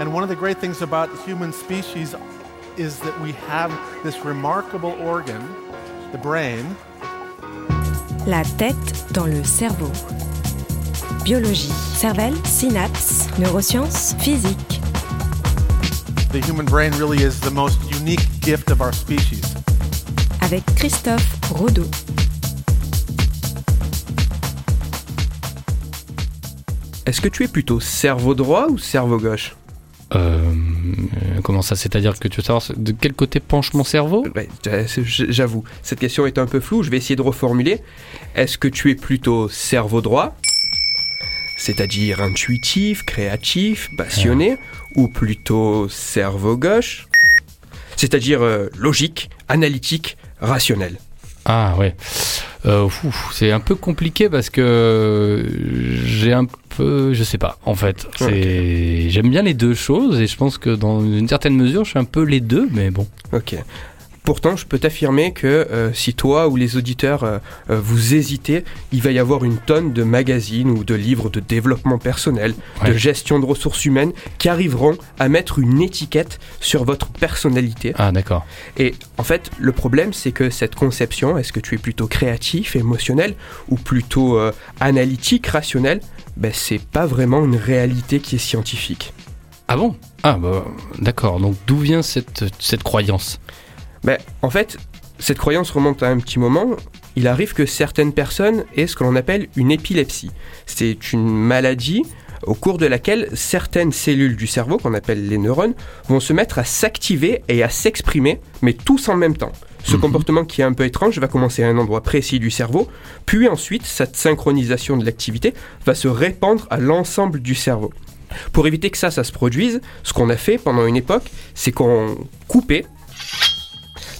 And one of the great things about the human species is that we have this remarkable organ, the brain. La tête dans le cerveau. Biologie, cervelle, synapses, neurosciences, physique. The human brain really is the most unique gift of our species. Avec Christophe Rodeau. Est-ce que tu es plutôt cerveau droit ou cerveau gauche? Euh, comment ça C'est-à-dire que tu veux savoir de quel côté penche mon cerveau? Ouais, J'avoue, cette question est un peu floue, je vais essayer de reformuler. Est-ce que tu es plutôt cerveau droit, c'est-à-dire intuitif, créatif, passionné, ou plutôt cerveau gauche, c'est-à-dire euh, logique, analytique, rationnel? Ah ouais. Euh, c'est un peu compliqué parce que j'ai un peu, je sais pas. En fait, c'est j'aime bien les deux choses et je pense que dans une certaine mesure, je suis un peu les deux, mais bon. Ok. Pourtant, je peux t'affirmer que euh, si toi ou les auditeurs euh, euh, vous hésitez, il va y avoir une tonne de magazines ou de livres de développement personnel, de gestion de ressources humaines qui arriveront à mettre une étiquette sur votre personnalité. Ah d'accord. Et en fait, le problème, c'est que cette conception, est-ce que tu es plutôt créatif, émotionnel ou plutôt euh, analytique, rationnel? Ben, c'est pas vraiment une réalité qui est scientifique. Ah bon? Ah bah d'accord. Donc d'où vient cette cette croyance? Ben, en fait, cette croyance remonte à un petit moment. Il arrive que certaines personnes aient ce que l'on appelle une épilepsie. C'est une maladie au cours de laquelle certaines cellules du cerveau, qu'on appelle les neurones, vont se mettre à s'activer et à s'exprimer, mais tous en même temps. Ce Mhm. comportement qui est un peu étrange va commencer à un endroit précis du cerveau, puis ensuite cette synchronisation de l'activité va se répandre à l'ensemble du cerveau. Pour éviter que ça, ça se produise, ce qu'on a fait pendant une époque, c'est qu'on coupait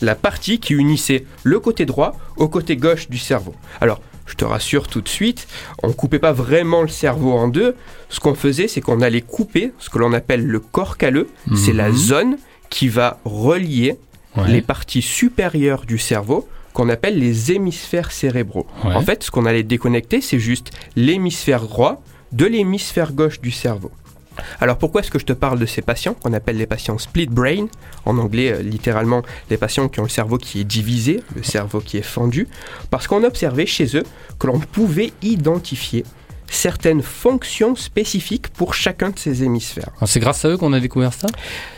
la partie qui unissait le côté droit au côté gauche du cerveau. Alors, je te rassure tout de suite, on coupait pas vraiment le cerveau en deux. Ce qu'on faisait, c'est qu'on allait couper ce que l'on appelle le corps calleux. C'est la Mhm. zone qui va relier Ouais. les parties supérieures du cerveau qu'on appelle les hémisphères cérébraux. Ouais. En fait, ce qu'on allait déconnecter, c'est juste l'hémisphère droit de l'hémisphère gauche du cerveau. Alors pourquoi est-ce que je te parle de ces patients qu'on appelle les patients split brain? En anglais, euh, littéralement, les patients qui ont le cerveau qui est divisé, le cerveau qui est fendu, parce qu'on observait chez eux que l'on pouvait identifier certaines fonctions spécifiques pour chacun de ces hémisphères. C'est grâce à eux qu'on a découvert ça?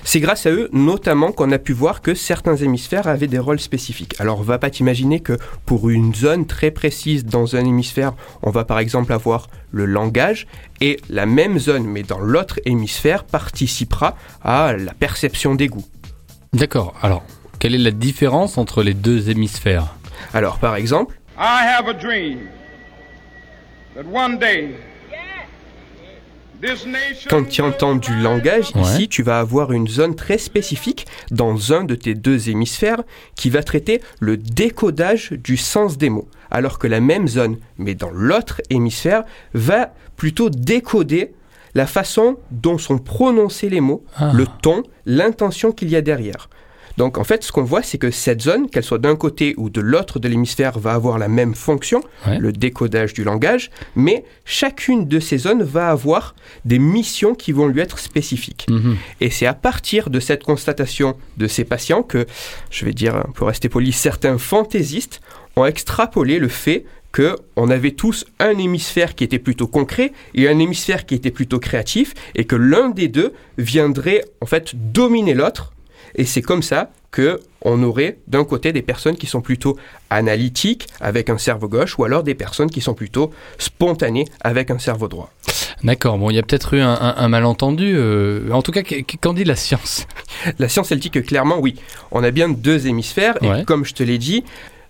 C'est grâce à eux, notamment, qu'on a pu voir que certains hémisphères avaient des rôles spécifiques. Alors, va pas t'imaginer que pour une zone très précise dans un hémisphère, on va par exemple avoir le langage, et la même zone, mais dans l'autre hémisphère, participera à la perception des goûts. D'accord. Alors, quelle est la différence entre les deux hémisphères? Alors, par exemple, I have a dream that one day this nation quand tu entends du langage, Ouais. ici, tu vas avoir une zone très spécifique dans un de tes deux hémisphères qui va traiter le décodage du sens des mots. Alors que la même zone, mais dans l'autre hémisphère, va plutôt décoder la façon dont sont prononcés les mots, Ah. le ton, l'intention qu'il y a derrière. Donc en fait, ce qu'on voit, c'est que cette zone, qu'elle soit d'un côté ou de l'autre de l'hémisphère, va avoir la même fonction, Ouais. le décodage du langage, mais chacune de ces zones va avoir des missions qui vont lui être spécifiques. Mhm. Et c'est à partir de cette constatation de ces patients que, je vais dire, pour rester poli, certains fantaisistes ont extrapolé le fait que on avait tous un hémisphère qui était plutôt concret et un hémisphère qui était plutôt créatif et que l'un des deux viendrait en fait dominer l'autre et c'est comme ça que on aurait d'un côté des personnes qui sont plutôt analytiques avec un cerveau gauche ou alors des personnes qui sont plutôt spontanées avec un cerveau droit. D'accord. Bon, il y a peut-être eu un, un- un malentendu. euh, En tout cas, qu- qu- qu'en dit la science? La science, elle dit que clairement, oui, on a bien deux hémisphères, et comme je te l'ai dit,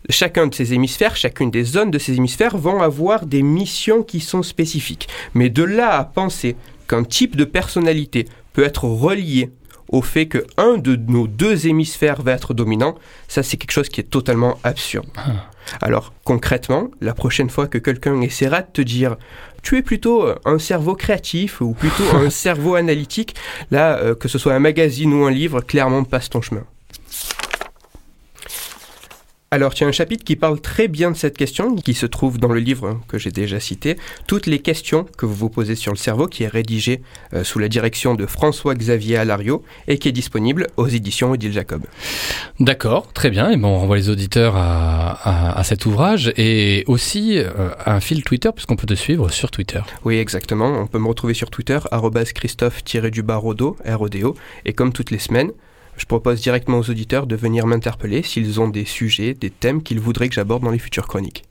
chacun de ces hémisphères, chacune des zones de ces hémisphères vont avoir des missions qui sont spécifiques. Mais de là à penser qu'un type de personnalité peut être relié au fait que un de nos deux hémisphères va être dominant, ça c'est quelque chose qui est totalement absurde. Alors concrètement, la prochaine fois que quelqu'un essaiera de te dire tu es plutôt euh, un cerveau créatif ou plutôt un cerveau analytique, là euh, que ce soit un magazine ou un livre, clairement passe ton chemin. Alors, tu as un chapitre qui parle très bien de cette question, qui se trouve dans le livre que j'ai déjà cité, Toutes les questions que vous vous posez sur le cerveau, qui est rédigé euh, sous la direction de François-Xavier Alario et qui est disponible aux éditions Odile Jacob. D'accord, très bien. Et bon, on renvoie les auditeurs à, à- à cet ouvrage et aussi euh, à un fil Twitter, puisqu'on peut te suivre sur Twitter. Oui, exactement. On peut me retrouver sur Twitter, Christophe-Rodo, R-O-D-O. Et comme toutes les semaines, je propose directement aux auditeurs de venir m'interpeller s'ils ont des sujets, des thèmes qu'ils voudraient que j'aborde dans les futures chroniques.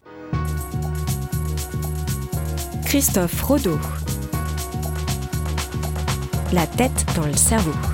Christophe Rodeau. La tête dans le cerveau.